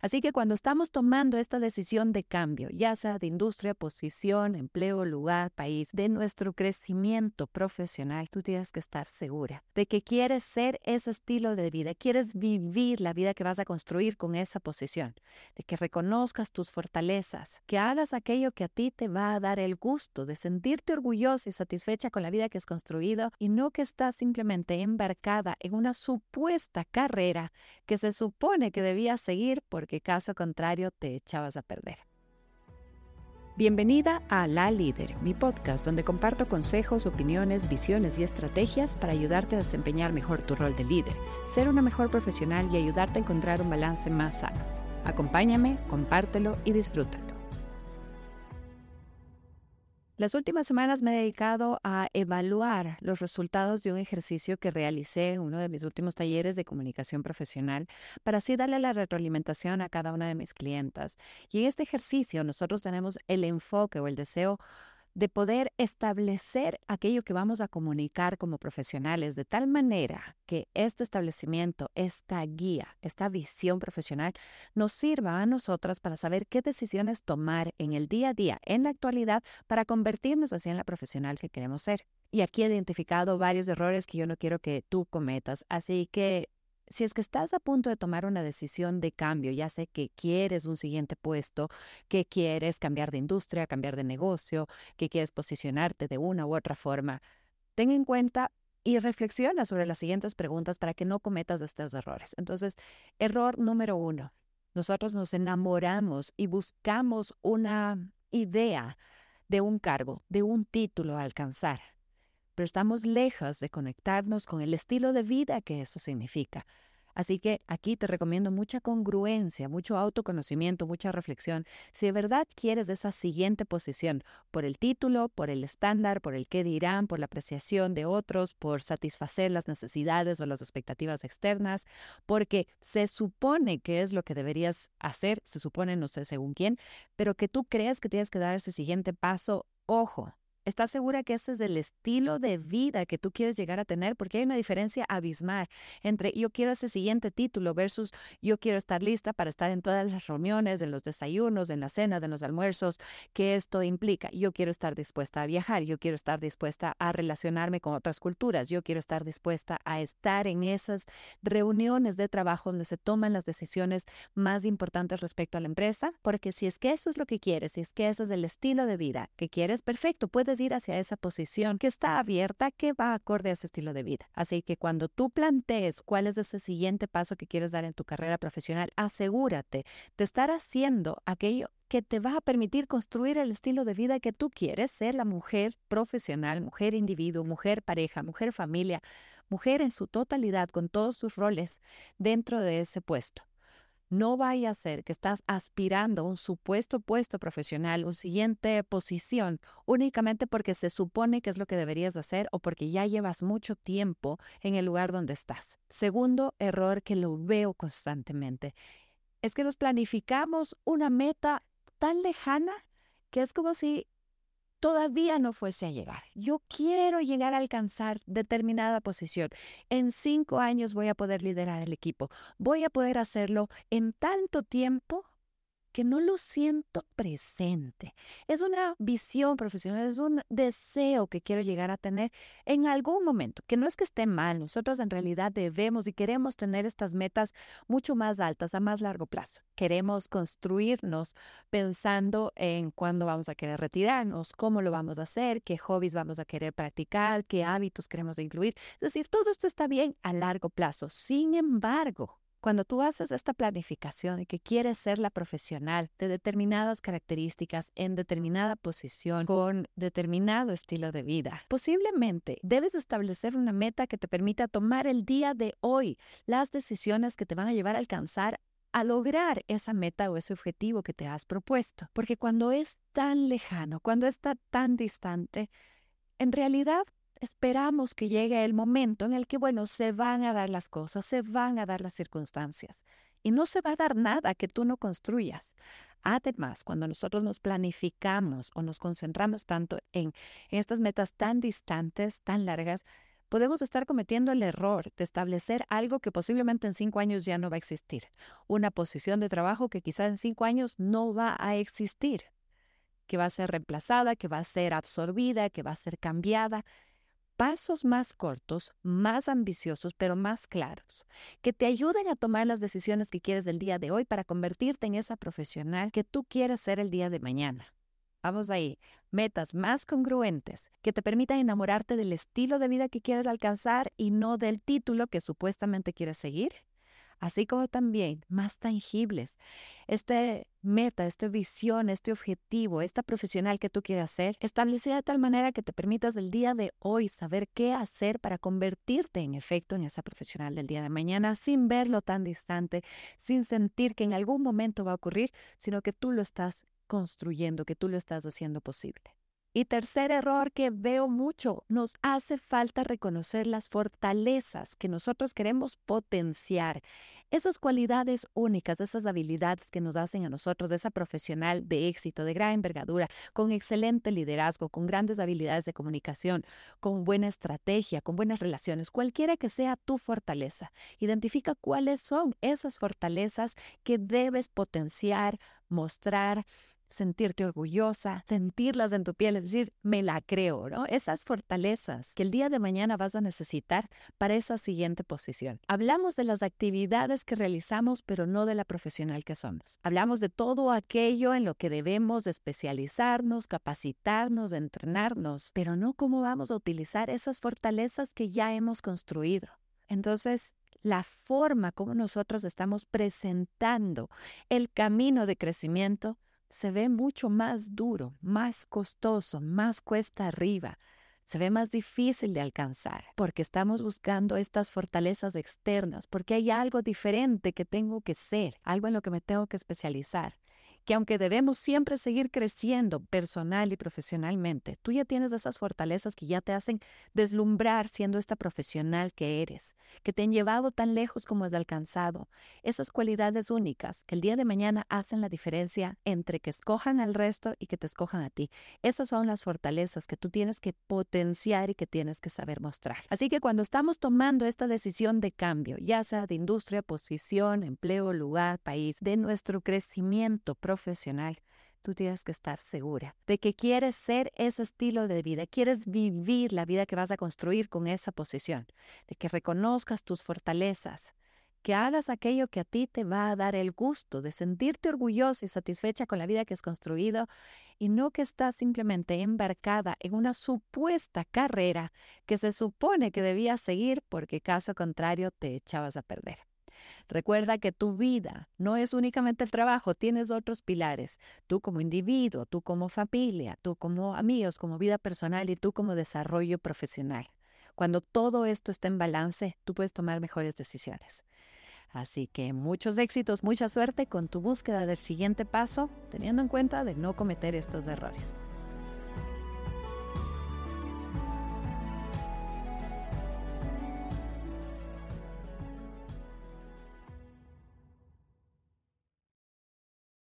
Así que cuando estamos tomando esta decisión de cambio, ya sea de industria, posición, empleo, lugar, país, de nuestro crecimiento profesional, tú tienes que estar segura de que quieres ser ese estilo de vida, quieres vivir la vida que vas a construir con esa posición, de que reconozcas tus fortalezas, que hagas aquello que a ti te va a dar el gusto de sentirte orgullosa y satisfecha con la vida que has construido y no que estás simplemente embarcada en una supuesta carrera que se supone que debías seguir porque caso contrario te echabas a perder. Bienvenida a La Líder, mi podcast donde comparto consejos, opiniones, visiones y estrategias para ayudarte a desempeñar mejor tu rol de líder, ser una mejor profesional y ayudarte a encontrar un balance más sano. Acompáñame, compártelo y disfrútalo. Las últimas semanas me he dedicado a evaluar los resultados de un ejercicio que realicé en uno de mis últimos talleres de comunicación profesional para así darle la retroalimentación a cada una de mis clientas. Y en este ejercicio nosotros tenemos el enfoque o el deseo de poder establecer aquello que vamos a comunicar como profesionales de tal manera que este establecimiento, esta guía, esta visión profesional nos sirva a nosotras para saber qué decisiones tomar en el día a día, en la actualidad, para convertirnos así en la profesional que queremos ser. Y aquí he identificado varios errores que yo no quiero que tú cometas, así que si es que estás a punto de tomar una decisión de cambio, ya sé que quieres un siguiente puesto, que quieres cambiar de industria, cambiar de negocio, que quieres posicionarte de una u otra forma, ten en cuenta y reflexiona sobre las siguientes preguntas para que no cometas estos errores. Entonces, error número uno, nosotros nos enamoramos y buscamos una idea de un cargo, de un título a alcanzar pero estamos lejos de conectarnos con el estilo de vida que eso significa. Así que aquí te recomiendo mucha congruencia, mucho autoconocimiento, mucha reflexión. Si de verdad quieres esa siguiente posición, por el título, por el estándar, por el qué dirán, por la apreciación de otros, por satisfacer las necesidades o las expectativas externas, porque se supone que es lo que deberías hacer, se supone, no sé según quién, pero que tú crees que tienes que dar ese siguiente paso, ojo, ¿Estás segura que ese es el estilo de vida que tú quieres llegar a tener? Porque hay una diferencia abismal entre yo quiero ese siguiente título versus yo quiero estar lista para estar en todas las reuniones, en los desayunos, en las cenas, en los almuerzos, que esto implica. Yo quiero estar dispuesta a viajar, yo quiero estar dispuesta a relacionarme con otras culturas, yo quiero estar dispuesta a estar en esas reuniones de trabajo donde se toman las decisiones más importantes respecto a la empresa, porque si es que eso es lo que quieres, si es que eso es el estilo de vida que quieres, perfecto, puedes ir hacia esa posición que está abierta, que va acorde a ese estilo de vida. Así que cuando tú plantees cuál es ese siguiente paso que quieres dar en tu carrera profesional, asegúrate de estar haciendo aquello que te va a permitir construir el estilo de vida que tú quieres, ser la mujer profesional, mujer individuo, mujer pareja, mujer familia, mujer en su totalidad, con todos sus roles dentro de ese puesto. No vaya a ser que estás aspirando a un supuesto puesto profesional, una siguiente posición, únicamente porque se supone que es lo que deberías hacer o porque ya llevas mucho tiempo en el lugar donde estás. Segundo error que lo veo constantemente es que nos planificamos una meta tan lejana que es como si todavía no fuese a llegar. Yo quiero llegar a alcanzar determinada posición. En cinco años voy a poder liderar el equipo. Voy a poder hacerlo en tanto tiempo que no lo siento presente. Es una visión profesional, es un deseo que quiero llegar a tener en algún momento, que no es que esté mal, nosotros en realidad debemos y queremos tener estas metas mucho más altas a más largo plazo. Queremos construirnos pensando en cuándo vamos a querer retirarnos, cómo lo vamos a hacer, qué hobbies vamos a querer practicar, qué hábitos queremos incluir. Es decir, todo esto está bien a largo plazo. Sin embargo, cuando tú haces esta planificación y que quieres ser la profesional de determinadas características en determinada posición con determinado estilo de vida, posiblemente debes establecer una meta que te permita tomar el día de hoy las decisiones que te van a llevar a alcanzar a lograr esa meta o ese objetivo que te has propuesto. Porque cuando es tan lejano, cuando está tan distante, en realidad esperamos que llegue el momento en el que, bueno, se van a dar las cosas, se van a dar las circunstancias y no se va a dar nada que tú no construyas. Además, cuando nosotros nos planificamos o nos concentramos tanto en estas metas tan distantes, tan largas, podemos estar cometiendo el error de establecer algo que posiblemente en cinco años ya no va a existir, una posición de trabajo que quizá en cinco años no va a existir, que va a ser reemplazada, que va a ser absorbida, que va a ser cambiada pasos más cortos, más ambiciosos, pero más claros, que te ayuden a tomar las decisiones que quieres del día de hoy para convertirte en esa profesional que tú quieres ser el día de mañana. Vamos ahí, metas más congruentes que te permitan enamorarte del estilo de vida que quieres alcanzar y no del título que supuestamente quieres seguir así como también más tangibles. Este meta, esta visión, este objetivo, esta profesional que tú quieres hacer, establecida de tal manera que te permitas el día de hoy saber qué hacer para convertirte en efecto en esa profesional del día de mañana sin verlo tan distante, sin sentir que en algún momento va a ocurrir, sino que tú lo estás construyendo, que tú lo estás haciendo posible. Y tercer error que veo mucho, nos hace falta reconocer las fortalezas que nosotros queremos potenciar. Esas cualidades únicas, esas habilidades que nos hacen a nosotros de esa profesional de éxito, de gran envergadura, con excelente liderazgo, con grandes habilidades de comunicación, con buena estrategia, con buenas relaciones, cualquiera que sea tu fortaleza. Identifica cuáles son esas fortalezas que debes potenciar, mostrar, sentirte orgullosa, sentirlas en tu piel, es decir, me la creo, ¿no? Esas fortalezas que el día de mañana vas a necesitar para esa siguiente posición. Hablamos de las actividades que realizamos, pero no de la profesional que somos. Hablamos de todo aquello en lo que debemos especializarnos, capacitarnos, entrenarnos, pero no cómo vamos a utilizar esas fortalezas que ya hemos construido. Entonces, la forma como nosotros estamos presentando el camino de crecimiento se ve mucho más duro, más costoso, más cuesta arriba. Se ve más difícil de alcanzar porque estamos buscando estas fortalezas externas, porque hay algo diferente que tengo que ser, algo en lo que me tengo que especializar que aunque debemos siempre seguir creciendo personal y profesionalmente, tú ya tienes esas fortalezas que ya te hacen deslumbrar siendo esta profesional que eres, que te han llevado tan lejos como has alcanzado, esas cualidades únicas que el día de mañana hacen la diferencia entre que escojan al resto y que te escojan a ti. Esas son las fortalezas que tú tienes que potenciar y que tienes que saber mostrar. Así que cuando estamos tomando esta decisión de cambio, ya sea de industria, posición, empleo, lugar, país, de nuestro crecimiento profesional, tú tienes que estar segura de que quieres ser ese estilo de vida, quieres vivir la vida que vas a construir con esa posición, de que reconozcas tus fortalezas, que hagas aquello que a ti te va a dar el gusto de sentirte orgullosa y satisfecha con la vida que has construido y no que estás simplemente embarcada en una supuesta carrera que se supone que debías seguir porque caso contrario te echabas a perder. Recuerda que tu vida no es únicamente el trabajo, tienes otros pilares. Tú como individuo, tú como familia, tú como amigos, como vida personal y tú como desarrollo profesional. Cuando todo esto está en balance, tú puedes tomar mejores decisiones. Así que muchos éxitos, mucha suerte con tu búsqueda del siguiente paso, teniendo en cuenta de no cometer estos errores.